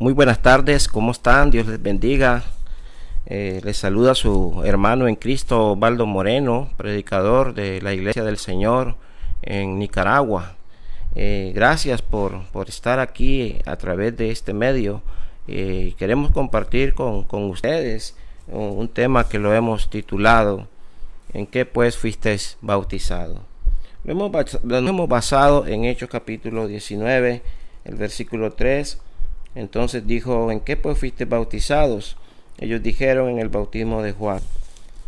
Muy buenas tardes, ¿cómo están? Dios les bendiga. Eh, les saluda su hermano en Cristo, Baldo Moreno, predicador de la Iglesia del Señor en Nicaragua. Eh, gracias por, por, estar aquí a través de este medio. Eh, queremos compartir con, con ustedes un, un, tema que lo hemos titulado ¿En qué pues fuisteis bautizado? Lo hemos, lo hemos basado en Hechos capítulo 19, el versículo 3 entonces dijo, ¿en qué pues fuiste bautizados? Ellos dijeron en el bautismo de Juan.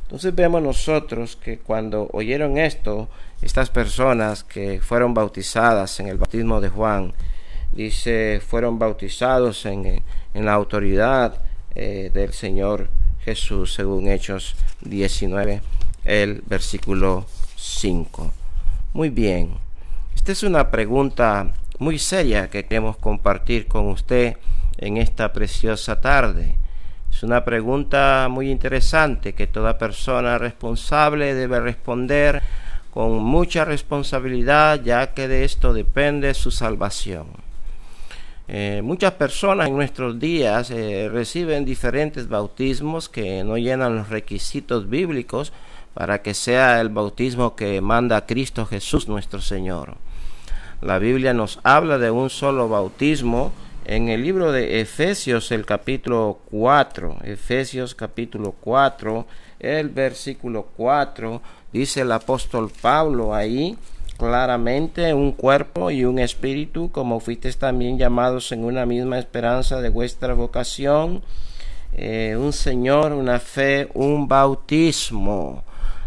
Entonces vemos nosotros que cuando oyeron esto, estas personas que fueron bautizadas en el bautismo de Juan, dice, fueron bautizados en, en la autoridad eh, del Señor Jesús, según Hechos 19, el versículo 5. Muy bien, esta es una pregunta muy seria que queremos compartir con usted en esta preciosa tarde. Es una pregunta muy interesante que toda persona responsable debe responder con mucha responsabilidad ya que de esto depende su salvación. Eh, muchas personas en nuestros días eh, reciben diferentes bautismos que no llenan los requisitos bíblicos para que sea el bautismo que manda Cristo Jesús nuestro Señor. La Biblia nos habla de un solo bautismo en el libro de Efesios, el capítulo 4. Efesios capítulo 4, el versículo 4, dice el apóstol Pablo ahí claramente un cuerpo y un espíritu, como fuisteis también llamados en una misma esperanza de vuestra vocación, eh, un Señor, una fe, un bautismo.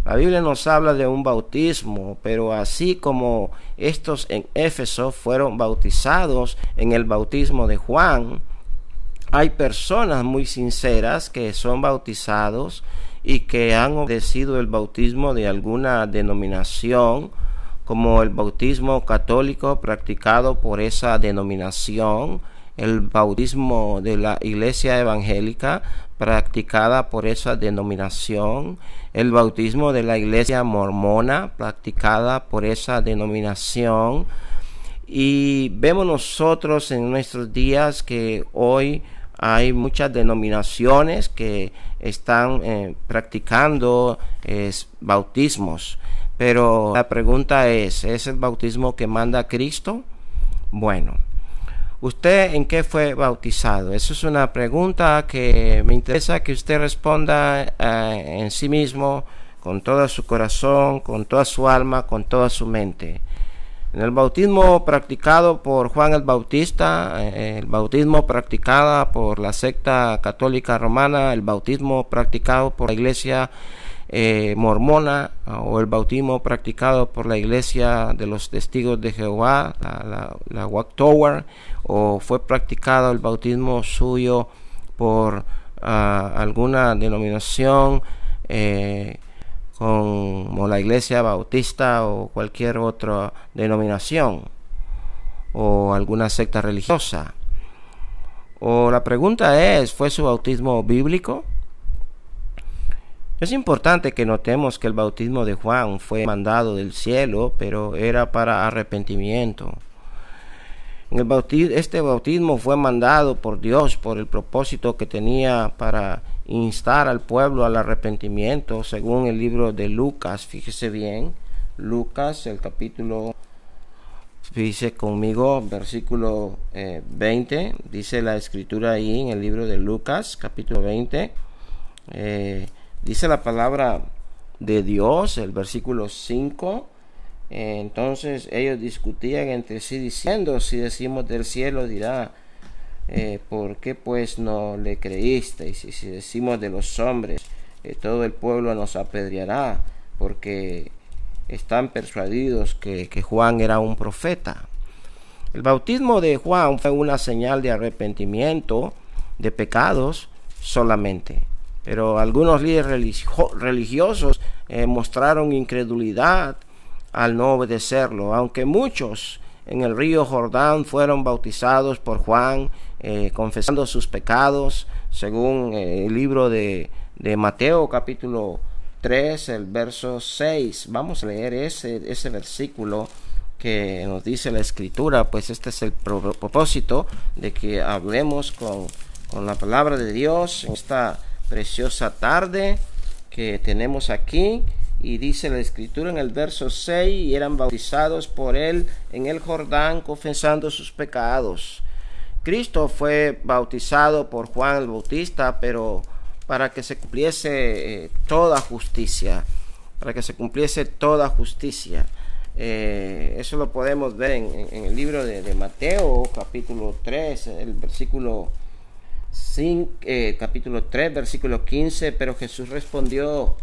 La Biblia nos habla de un bautismo, pero así como estos en Éfeso fueron bautizados en el bautismo de Juan, hay personas muy sinceras que son bautizados y que han obedecido el bautismo de alguna denominación, como el bautismo católico practicado por esa denominación, el bautismo de la iglesia evangélica practicada por esa denominación, el bautismo de la iglesia mormona practicada por esa denominación. Y vemos nosotros en nuestros días que hoy hay muchas denominaciones que están eh, practicando bautismos. Pero la pregunta es, ¿es el bautismo que manda Cristo? Bueno, ¿Usted en qué fue bautizado? Esa es una pregunta que me interesa que usted responda eh, en sí mismo, con todo su corazón, con toda su alma, con toda su mente. En el bautismo practicado por Juan el Bautista, eh, el bautismo practicado por la secta católica romana, el bautismo practicado por la iglesia eh, mormona o el bautismo practicado por la iglesia de los testigos de Jehová, la, la, Tower, o fue practicado el bautismo suyo por ah, alguna denominación eh, como la iglesia bautista o cualquier otra denominación o alguna secta religiosa. O la pregunta es, ¿fue su bautismo bíblico? Es importante que notemos que el bautismo de Juan fue mandado del cielo, pero era para arrepentimiento. El este bautismo fue mandado por Dios por el propósito que tenía para instar al pueblo al arrepentimiento, según el libro de Lucas. Fíjese bien, Lucas, el capítulo, dice conmigo, versículo 20, eh, dice la escritura ahí en el libro de Lucas, capítulo 20. Eh, dice la palabra de Dios, el versículo 5. entonces ellos discutían entre sí diciendo, si decimos del cielo dirá, eh, ¿por qué pues no le creísteis? Y si decimos de los hombres, eh, todo el pueblo nos apedreará, porque están persuadidos que, que Juan era un profeta. El bautismo de Juan fue una señal de arrepentimiento de pecados solamente. Pero algunos líderes religiosos eh, mostraron incredulidad al no obedecerlo, aunque muchos en el río Jordán fueron bautizados por Juan, eh, confesando sus pecados, según eh, el libro de, de, Mateo capítulo 3, el verso 6. Vamos a leer ese, ese versículo que nos dice la escritura, pues este es el propósito de que hablemos con, con la palabra de Dios en esta preciosa tarde que tenemos aquí. Y dice la escritura en el verso 6, y eran bautizados por él en el Jordán, confesando sus pecados. Cristo fue bautizado por Juan el Bautista, pero para que se cumpliese eh, toda justicia, para que se cumpliese toda justicia. Eh, eso lo podemos ver en, el libro de, Mateo, capítulo 3, el versículo 5, eh, capítulo 3, versículo 15, pero Jesús respondió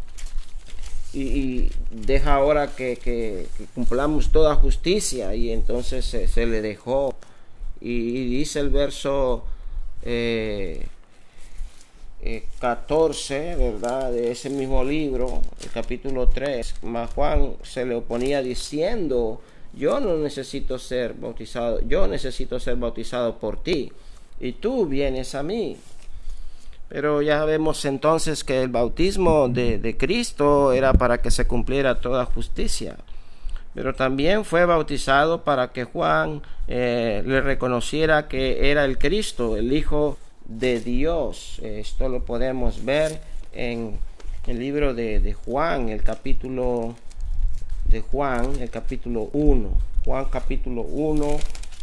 y, deja ahora que, cumplamos toda justicia. Y entonces se, le dejó. Y, dice el verso 14, eh, ¿verdad? De ese mismo libro, el capítulo 3, más Juan se le oponía diciendo, yo no necesito ser bautizado, yo necesito ser bautizado por ti, y tú vienes a mí. Pero ya vemos entonces que el bautismo de, Cristo era para que se cumpliera toda justicia. Pero también fue bautizado para que Juan eh, le reconociera que era el Cristo, el Hijo de Dios. Esto lo podemos ver en el libro de, Juan, el capítulo de Juan, el capítulo 1. Juan capítulo 1,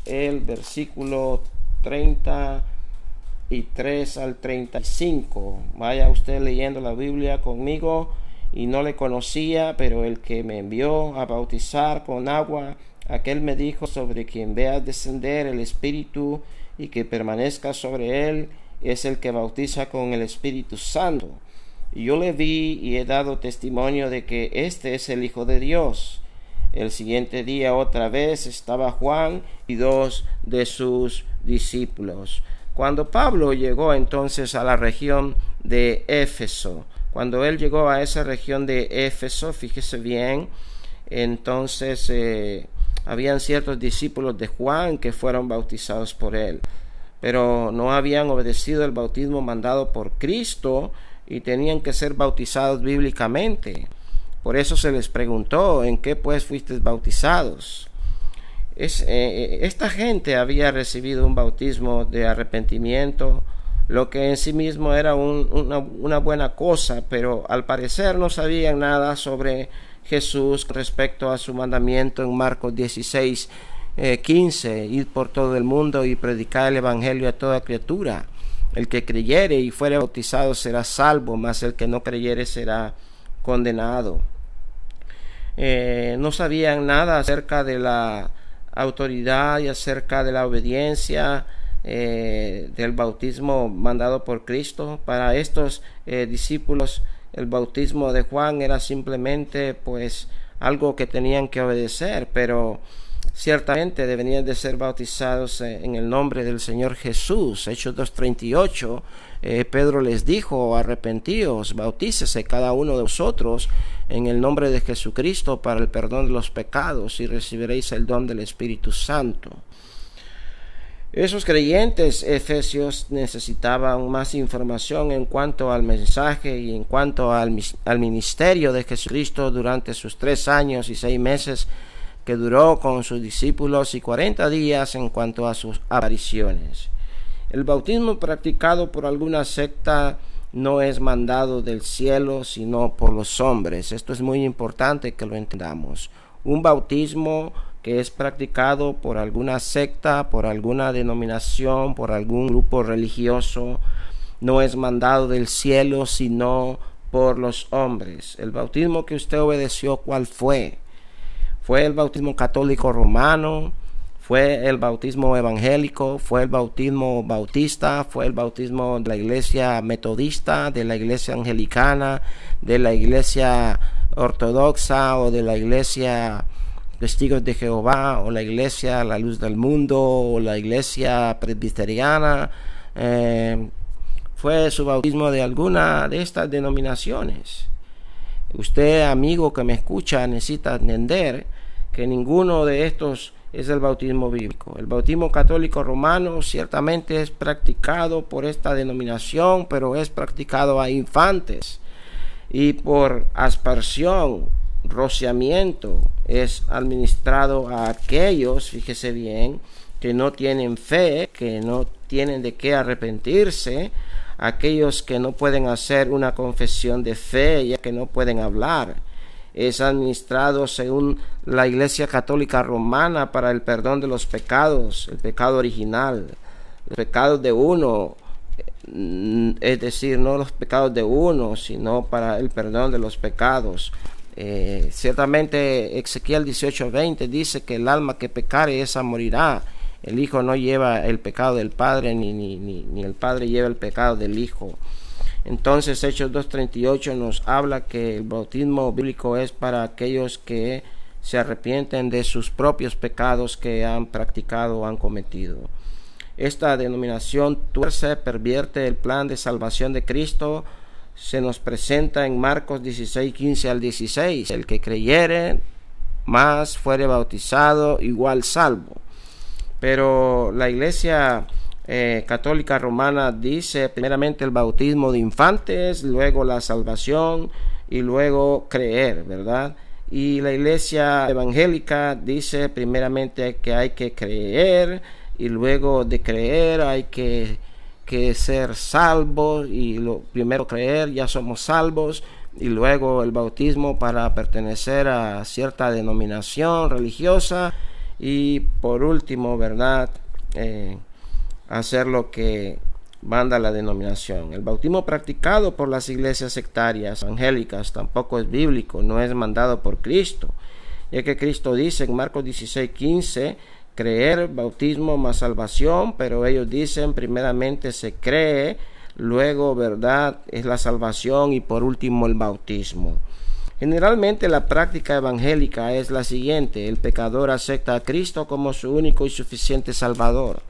el versículo 33 al 35. Vaya usted leyendo la Biblia conmigo y no le conocía, pero el que me envió a bautizar con agua, aquel me dijo sobre quien vea descender el Espíritu y que permanezca sobre él es el que bautiza con el Espíritu Santo. Yo le vi y he dado testimonio de que este es el Hijo de Dios. El siguiente día otra vez estaba Juan y dos de sus discípulos. Cuando Pablo llegó entonces a la región de Éfeso, cuando él llegó a esa región de Éfeso, fíjese bien, entonces eh, habían ciertos discípulos de Juan que fueron bautizados por él pero no habían obedecido el bautismo mandado por Cristo y tenían que ser bautizados bíblicamente. Por eso se les preguntó, ¿en qué pues fuisteis bautizados? Eh, eh, esta gente había recibido un bautismo de arrepentimiento, lo que en sí mismo era una, buena cosa, pero al parecer no sabían nada sobre Jesús respecto a su mandamiento en Marcos 16, 15, eh, ir por todo el mundo y predicar el Evangelio a toda criatura. El que creyere y fuere bautizado será salvo, mas el que no creyere será condenado. Eh, no sabían nada acerca de la autoridad y acerca de la obediencia eh, del bautismo mandado por Cristo. Para estos discípulos el bautismo de Juan era simplemente pues algo que tenían que obedecer, pero ciertamente deberían de ser bautizados eh, en el nombre del Señor Jesús. Hechos 2.38, eh, Pedro les dijo, arrepentíos, bautícese cada uno de vosotros en el nombre de Jesucristo para el perdón de los pecados y recibiréis el don del Espíritu Santo. Esos creyentes efesios necesitaban más información en cuanto al mensaje y en cuanto al, al ministerio de Jesucristo durante sus tres años y seis meses que duró con sus discípulos y cuarenta días en cuanto a sus apariciones. El bautismo practicado por alguna secta no es mandado del cielo, sino por los hombres. Esto es muy importante que lo entendamos. Un bautismo que es practicado por alguna secta, por alguna denominación, por algún grupo religioso, no es mandado del cielo, sino por los hombres. El bautismo que usted obedeció, ¿cuál fue? Fue el bautismo católico romano, fue el bautismo evangélico, fue el bautismo bautista, fue el bautismo de la iglesia metodista, de la iglesia anglicana, de la iglesia ortodoxa o de la iglesia testigos de Jehová o la iglesia la luz del mundo o la iglesia presbiteriana. Eh, fue su bautismo de alguna de estas denominaciones. Usted, amigo que me escucha, necesita entender que ninguno de estos es el bautismo bíblico. El bautismo católico romano ciertamente es practicado por esta denominación, pero es practicado a infantes y por aspersión rociamiento es administrado a aquellos, fíjese bien, que no tienen fe, que no tienen de qué arrepentirse, aquellos que no pueden hacer una confesión de fe, ya que no pueden hablar. Es administrado según la Iglesia Católica Romana para el perdón de los pecados, el pecado original, el pecado de uno, mm, es decir, no los pecados de uno, sino para el perdón de los pecados. Eh, ciertamente Ezequiel 18:20 dice que el alma que pecare esa morirá. El Hijo no lleva el pecado del Padre, ni, ni, ni, el Padre lleva el pecado del Hijo. Entonces Hechos 2.38 nos habla que el bautismo bíblico es para aquellos que se arrepienten de sus propios pecados que han practicado o han cometido. Esta denominación tuerce, pervierte el plan de salvación de Cristo, se nos presenta en Marcos 16, 15 al 16. El que creyere más fuere bautizado, igual salvo. Pero la iglesia eh, católica romana dice primeramente el bautismo de infantes, luego la salvación y luego creer, ¿verdad? Y la iglesia evangélica dice primeramente que hay que creer y luego de creer hay que, que ser salvos y lo primero creer ya somos salvos y luego el bautismo para pertenecer a cierta denominación religiosa y por último, ¿verdad? Eh, hacer lo que manda la denominación. El bautismo practicado por las iglesias sectarias evangélicas tampoco es bíblico, no es mandado por Cristo, ya que Cristo dice en Marcos 16, 15, creer, bautismo más salvación, pero ellos dicen primeramente se cree, luego verdad es la salvación y por último el bautismo. Generalmente la práctica evangélica es la siguiente, el pecador acepta a Cristo como su único y suficiente Salvador.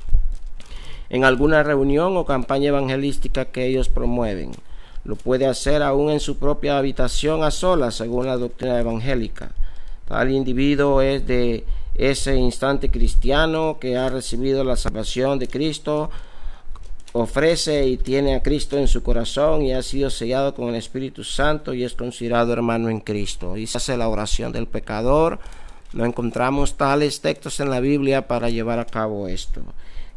En alguna reunión o campaña evangelística que ellos promueven, lo puede hacer aún en su propia habitación a solas, según la doctrina evangélica. Tal individuo es de ese instante cristiano que ha recibido la salvación de Cristo ofrece y tiene a Cristo en su corazón y ha sido sellado con el Espíritu Santo y es considerado hermano en Cristo. Y se hace la oración del pecador. No encontramos tales textos en la Biblia para llevar a cabo esto.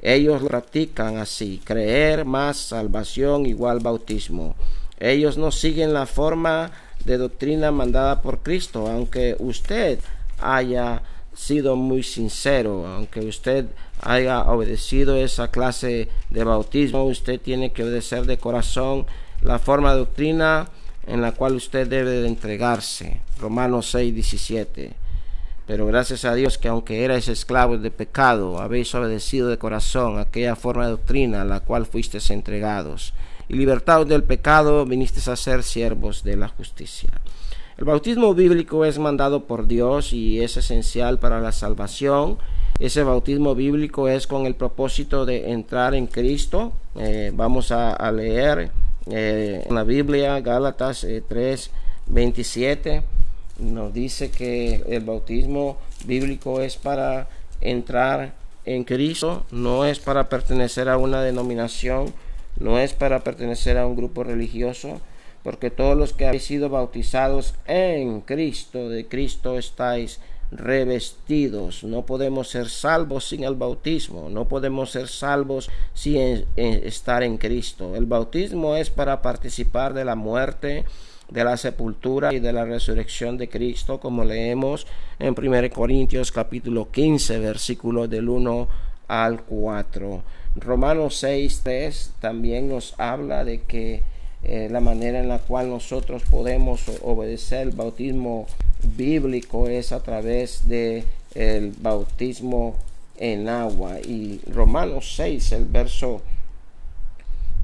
Ellos lo practican así, creer más salvación igual bautismo. Ellos no siguen la forma de doctrina mandada por Cristo, aunque usted haya sido muy sincero, aunque usted haya obedecido esa clase de bautismo, usted tiene que obedecer de corazón la forma de doctrina en la cual usted debe de entregarse. Romanos 6, 17. Pero gracias a Dios que aunque erais esclavos de pecado, habéis obedecido de corazón aquella forma de doctrina a la cual fuisteis entregados. Y libertados del pecado, vinisteis a ser siervos de la justicia. El bautismo bíblico es mandado por Dios y es esencial para la salvación. Ese bautismo bíblico es con el propósito de entrar en Cristo. Eh, vamos a, leer eh, en la Biblia Gálatas 3, eh, 27. Nos dice que el bautismo bíblico es para entrar en Cristo, no es para pertenecer a una denominación, no es para pertenecer a un grupo religioso, porque todos los que habéis sido bautizados en Cristo, de Cristo estáis revestidos. No podemos ser salvos sin el bautismo, no podemos ser salvos sin estar en Cristo. El bautismo es para participar de la muerte, de la sepultura y de la resurrección de Cristo, como leemos en 1 Corintios capítulo 15, versículo del 1 al 4. Romanos 6, 3 también nos habla de que eh, la manera en la cual nosotros podemos obedecer el bautismo bíblico es a través de el bautismo en agua y Romanos 6 el verso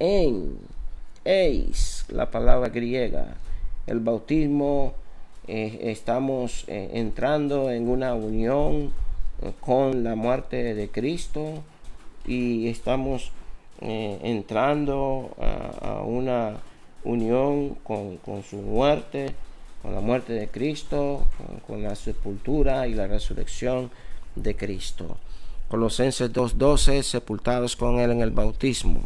en, eis, la palabra griega, el bautismo eh, estamos eh, entrando en una unión eh, con la muerte de Cristo y estamos entrando a, una unión con, su muerte, con la muerte de Cristo, con, la sepultura y la resurrección de Cristo. Colosenses 2.12, sepultados con Él en el bautismo.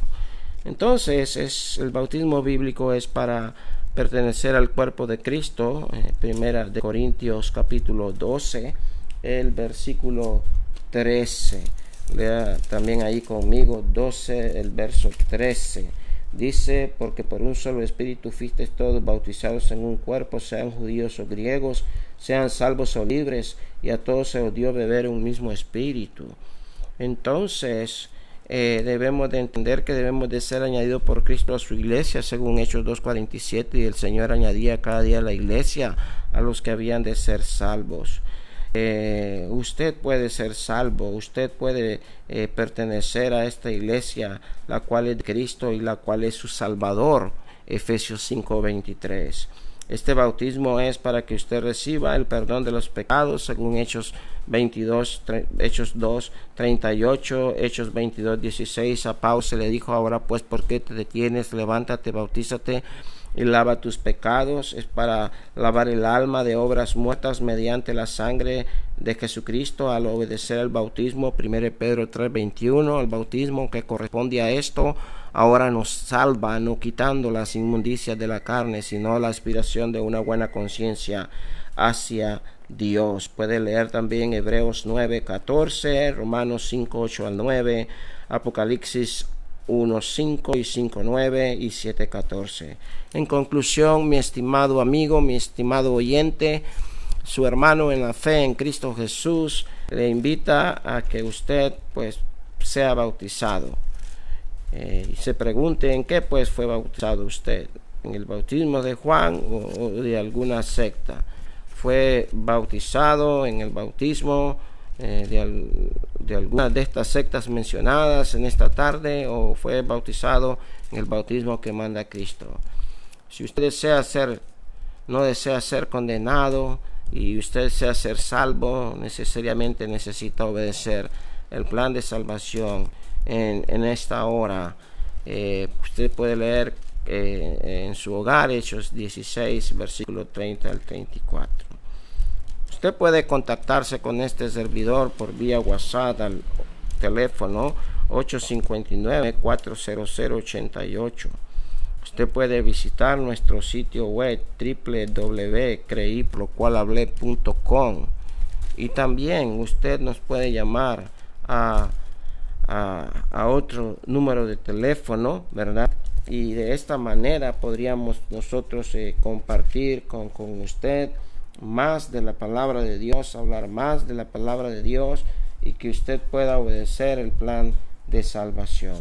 Entonces, es, el bautismo bíblico es para pertenecer al cuerpo de Cristo. Eh, primera de Corintios capítulo 12, el versículo 13. Lea también ahí conmigo 12, el verso 13. Dice, porque por un solo espíritu fuisteis todos bautizados en un cuerpo, sean judíos o griegos, sean salvos o libres, y a todos se os dio beber un mismo espíritu. Entonces, eh, debemos de entender que debemos de ser añadidos por Cristo a su iglesia, según Hechos 2.47, y el Señor añadía cada día a la iglesia a los que habían de ser salvos. Eh, usted puede ser salvo, usted puede eh, pertenecer a esta iglesia, la cual es de Cristo y la cual es su Salvador. Efesios 5:23. Este bautismo es para que usted reciba el perdón de los pecados, según Hechos 22, Hechos 2, 38, Hechos 22, 16. A Pablo se le dijo, ahora pues, ¿por qué te detienes? Levántate, bautízate y lava tus pecados. Es para lavar el alma de obras muertas mediante la sangre de Jesucristo al obedecer el bautismo. 1 Pedro 3, 21. El bautismo que corresponde a esto ahora nos salva, no quitando las inmundicias de la carne, sino la aspiración de una buena conciencia hacia Dios. Puede leer también Hebreos 9, 14, Romanos 5, 8 al 9, Apocalipsis 1, 5 y 5, 9 y 7, 14. En conclusión, mi estimado amigo, mi estimado oyente, su hermano en la fe en Cristo Jesús, le invita a que usted pues sea bautizado. Eh, y se pregunte en qué pues fue bautizado usted, en el bautismo de Juan o, de alguna secta. Fue bautizado en el bautismo eh, de, de, alguna de estas sectas mencionadas en esta tarde o fue bautizado en el bautismo que manda Cristo. Si usted desea ser, no desea ser condenado y usted desea ser salvo, necesariamente necesita obedecer el plan de salvación en, esta hora. Eh, usted puede leer eh, en su hogar Hechos 16, versículo 30 al 34. Usted puede contactarse con este servidor por vía WhatsApp al teléfono 859-40088. Usted puede visitar nuestro sitio web www.creiplocualhablé.com y también usted nos puede llamar a a, otro número de teléfono, ¿verdad? Y de esta manera podríamos nosotros eh, compartir con, con usted más de la palabra de Dios, hablar más de la palabra de Dios y que usted pueda obedecer el plan de salvación.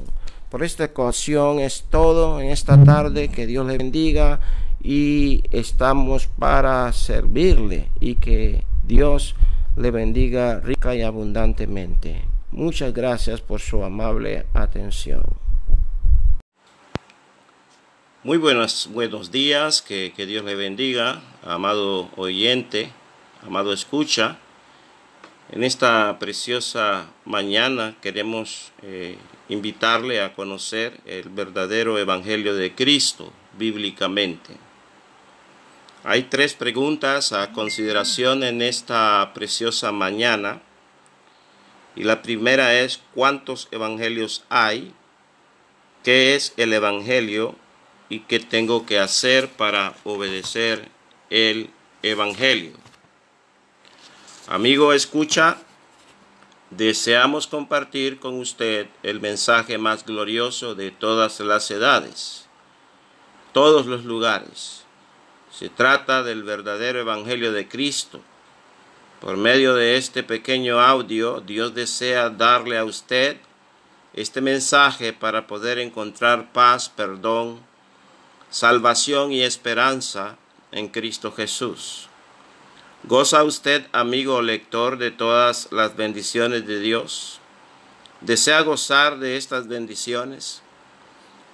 Por esta ocasión es todo en esta tarde. Que Dios le bendiga y estamos para servirle y que Dios le bendiga rica y abundantemente. Muchas gracias por su amable atención. Muy buenos, días, que, Dios le bendiga, amado oyente, amado escucha. En esta preciosa mañana queremos eh, invitarle a conocer el verdadero Evangelio de Cristo bíblicamente. Hay tres preguntas a consideración en esta preciosa mañana y la primera es cuántos evangelios hay, qué es el evangelio y qué tengo que hacer para obedecer el evangelio. Amigo, escucha, deseamos compartir con usted el mensaje más glorioso de todas las edades, todos los lugares. Se trata del verdadero evangelio de Cristo por medio de este pequeño audio, Dios desea darle a usted este mensaje para poder encontrar paz, perdón, salvación y esperanza en Cristo Jesús. ¿Goza usted, amigo lector, de todas las bendiciones de Dios? ¿Desea gozar de estas bendiciones?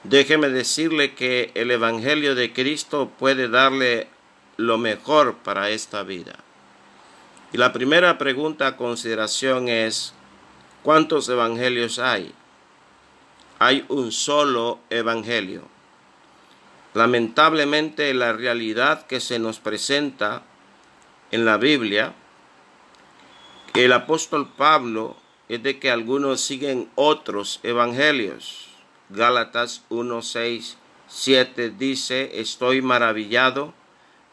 Déjeme decirle que el Evangelio de Cristo puede darle lo mejor para esta vida. Y la primera pregunta a consideración es, ¿cuántos evangelios hay? Hay un solo evangelio. Lamentablemente la realidad que se nos presenta en la Biblia, que el apóstol Pablo es de que algunos siguen otros evangelios. Gálatas 1, 6, 7 dice, estoy maravillado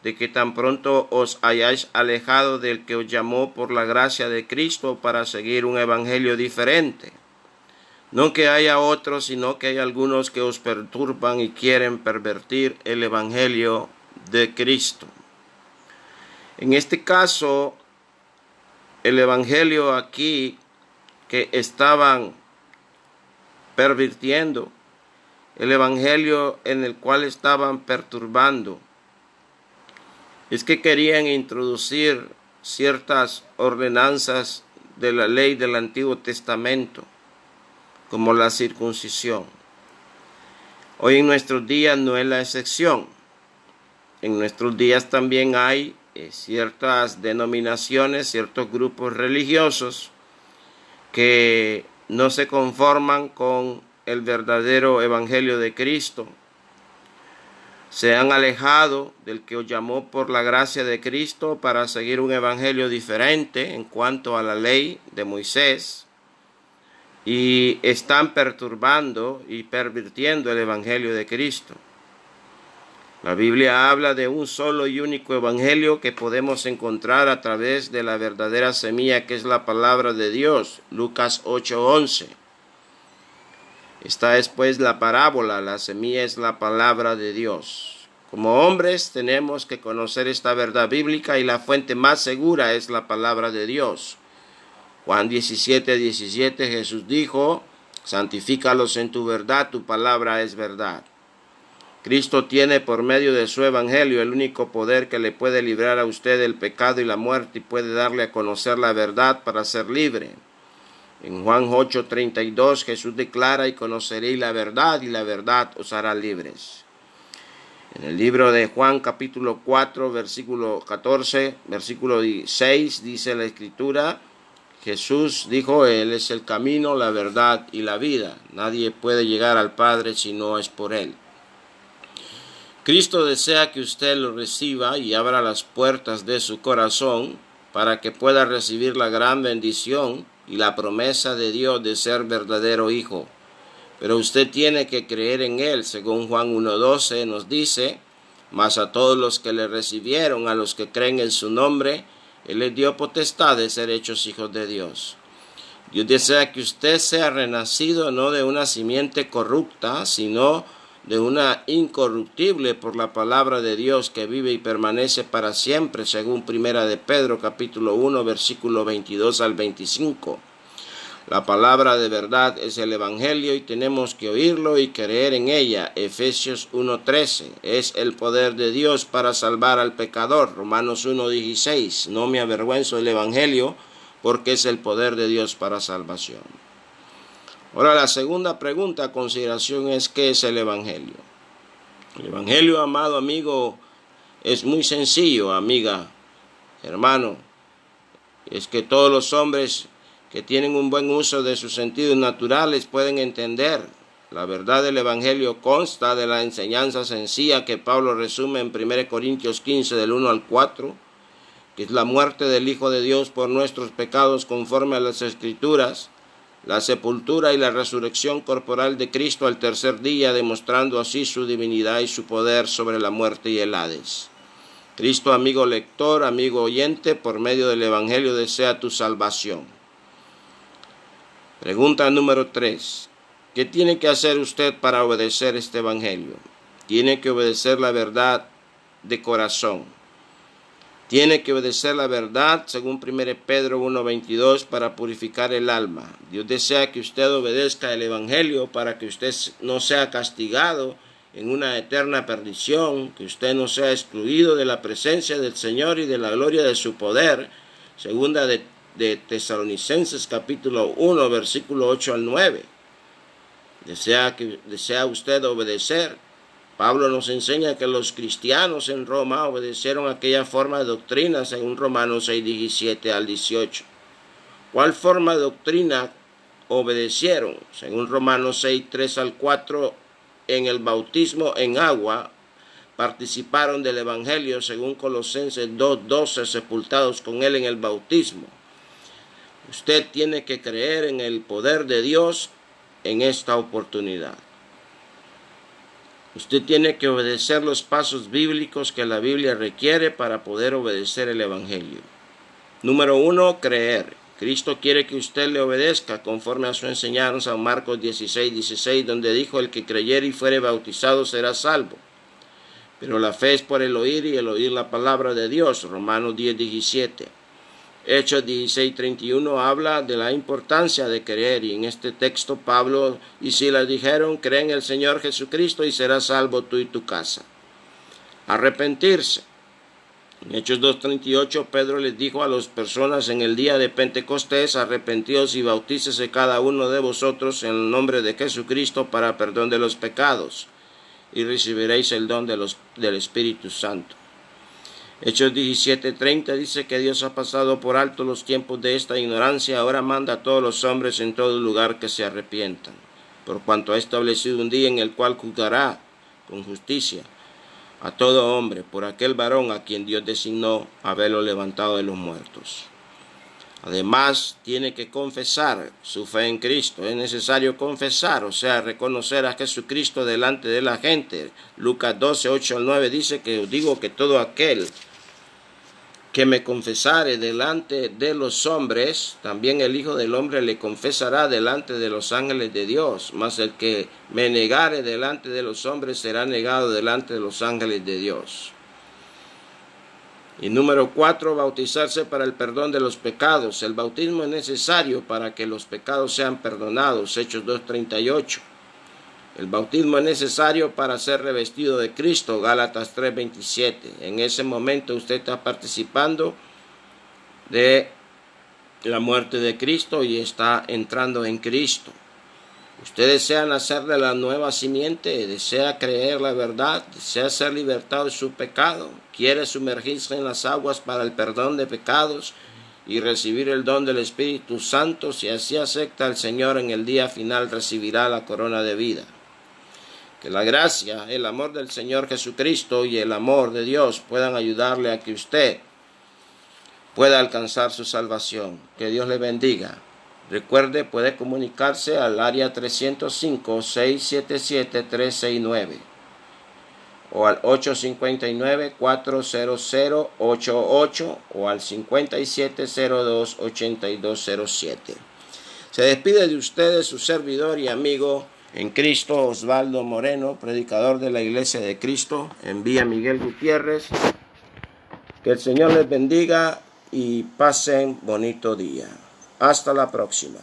de que tan pronto os hayáis alejado del que os llamó por la gracia de Cristo para seguir un evangelio diferente. No que haya otros, sino que hay algunos que os perturban y quieren pervertir el evangelio de Cristo. En este caso, el evangelio aquí que estaban pervirtiendo, el evangelio en el cual estaban perturbando, es que querían introducir ciertas ordenanzas de la ley del Antiguo Testamento, como la circuncisión. Hoy en nuestros días no es la excepción. En nuestros días también hay eh, ciertas denominaciones, ciertos grupos religiosos que no se conforman con el verdadero evangelio de Cristo. Se han alejado del que os llamó por la gracia de Cristo para seguir un evangelio diferente en cuanto a la ley de Moisés y están perturbando y pervirtiendo el evangelio de Cristo. La Biblia habla de un solo y único evangelio que podemos encontrar a través de la verdadera semilla que es la palabra de Dios. Lucas 8:11. Esta es pues la parábola, la semilla es la palabra de Dios. Como hombres tenemos que conocer esta verdad bíblica y la fuente más segura es la palabra de Dios. Juan 17, 17 Jesús dijo, santifícalos en tu verdad, tu palabra es verdad. Cristo tiene por medio de su Evangelio el único poder que le puede librar a usted del pecado y la muerte y puede darle a conocer la verdad para ser libre. En Juan 8:32 Jesús declara y conoceréis la verdad y la verdad os hará libres. En el libro de Juan capítulo 4 versículo 14 versículo 6 dice la escritura Jesús dijo, Él es el camino, la verdad y la vida. Nadie puede llegar al Padre si no es por Él. Cristo desea que usted lo reciba y abra las puertas de su corazón para que pueda recibir la gran bendición y la promesa de Dios de ser verdadero hijo. Pero usted tiene que creer en Él, según Juan 1.12 nos dice, mas a todos los que le recibieron, a los que creen en su nombre, Él les dio potestad de ser hechos hijos de Dios. Dios desea que usted sea renacido no de una simiente corrupta, sino de una incorruptible por la palabra de Dios que vive y permanece para siempre, según Primera de Pedro capítulo 1 versículo 22 al 25. La palabra de verdad es el Evangelio y tenemos que oírlo y creer en ella. Efesios 1.13 es el poder de Dios para salvar al pecador. Romanos 1.16 no me avergüenzo del Evangelio porque es el poder de Dios para salvación. Ahora la segunda pregunta a consideración es ¿qué es el Evangelio? El Evangelio, amado amigo, es muy sencillo, amiga, hermano. Es que todos los hombres que tienen un buen uso de sus sentidos naturales pueden entender. La verdad del Evangelio consta de la enseñanza sencilla que Pablo resume en 1 Corintios 15 del 1 al 4, que es la muerte del Hijo de Dios por nuestros pecados conforme a las Escrituras, la sepultura y la resurrección corporal de Cristo al tercer día, demostrando así su divinidad y su poder sobre la muerte y el Hades. Cristo, amigo lector, amigo oyente, por medio del Evangelio desea tu salvación. Pregunta número 3. ¿Qué tiene que hacer usted para obedecer este Evangelio? Tiene que obedecer la verdad de corazón tiene que obedecer la verdad, según 1 Pedro 1.22, para purificar el alma. Dios desea que usted obedezca el Evangelio para que usted no sea castigado en una eterna perdición, que usted no sea excluido de la presencia del Señor y de la gloria de su poder. Segunda de, Tesalonicenses capítulo 1, versículo 8 al 9. Desea, que, desea usted obedecer Pablo nos enseña que los cristianos en Roma obedecieron aquella forma de doctrina según Romanos 6, 17 al 18. ¿Cuál forma de doctrina obedecieron? Según Romanos 6, 3 al 4, en el bautismo en agua participaron del Evangelio según Colosenses 2, 12, sepultados con él en el bautismo. Usted tiene que creer en el poder de Dios en esta oportunidad. Usted tiene que obedecer los pasos bíblicos que la Biblia requiere para poder obedecer el Evangelio. Número uno, creer. Cristo quiere que usted le obedezca conforme a su enseñanza en Marcos 16, 16, donde dijo, el que creyere y fuere bautizado será salvo. Pero la fe es por el oír y el oír la palabra de Dios. Romanos 10, 17. Hechos 16:31 habla de la importancia de creer y en este texto Pablo y Silas dijeron, cree en el Señor Jesucristo y serás salvo tú y tu casa. Arrepentirse. En Hechos 2.38 Pedro les dijo a las personas en el día de Pentecostés, arrepentidos y bautícese cada uno de vosotros en el nombre de Jesucristo para perdón de los pecados y recibiréis el don de los, del Espíritu Santo. Hechos 17:30 dice que Dios ha pasado por alto los tiempos de esta ignorancia, ahora manda a todos los hombres en todo lugar que se arrepientan, por cuanto ha establecido un día en el cual juzgará con justicia a todo hombre por aquel varón a quien Dios designó haberlo levantado de los muertos. Además, tiene que confesar su fe en Cristo. Es necesario confesar, o sea, reconocer a Jesucristo delante de la gente. Lucas 12, 8 al 9 dice que digo que todo aquel que me confesare delante de los hombres, también el Hijo del Hombre le confesará delante de los ángeles de Dios, mas el que me negare delante de los hombres será negado delante de los ángeles de Dios. Y número cuatro, bautizarse para el perdón de los pecados. El bautismo es necesario para que los pecados sean perdonados. Hechos 2.38. El bautismo es necesario para ser revestido de Cristo, Gálatas 3:27. En ese momento usted está participando de la muerte de Cristo y está entrando en Cristo. Usted desea nacer de la nueva simiente, desea creer la verdad, desea ser libertado de su pecado, quiere sumergirse en las aguas para el perdón de pecados y recibir el don del Espíritu Santo. Si así acepta al Señor en el día final, recibirá la corona de vida. Que la gracia, el amor del Señor Jesucristo y el amor de Dios puedan ayudarle a que usted pueda alcanzar su salvación. Que Dios le bendiga. Recuerde, puede comunicarse al área 305-677-369 o al 859-400-88 o al 5702-8207. Se despide de ustedes su servidor y amigo en Cristo, Osvaldo Moreno, predicador de la Iglesia de Cristo, envía Miguel Gutiérrez. Que el Señor les bendiga y pasen bonito día. Hasta la próxima.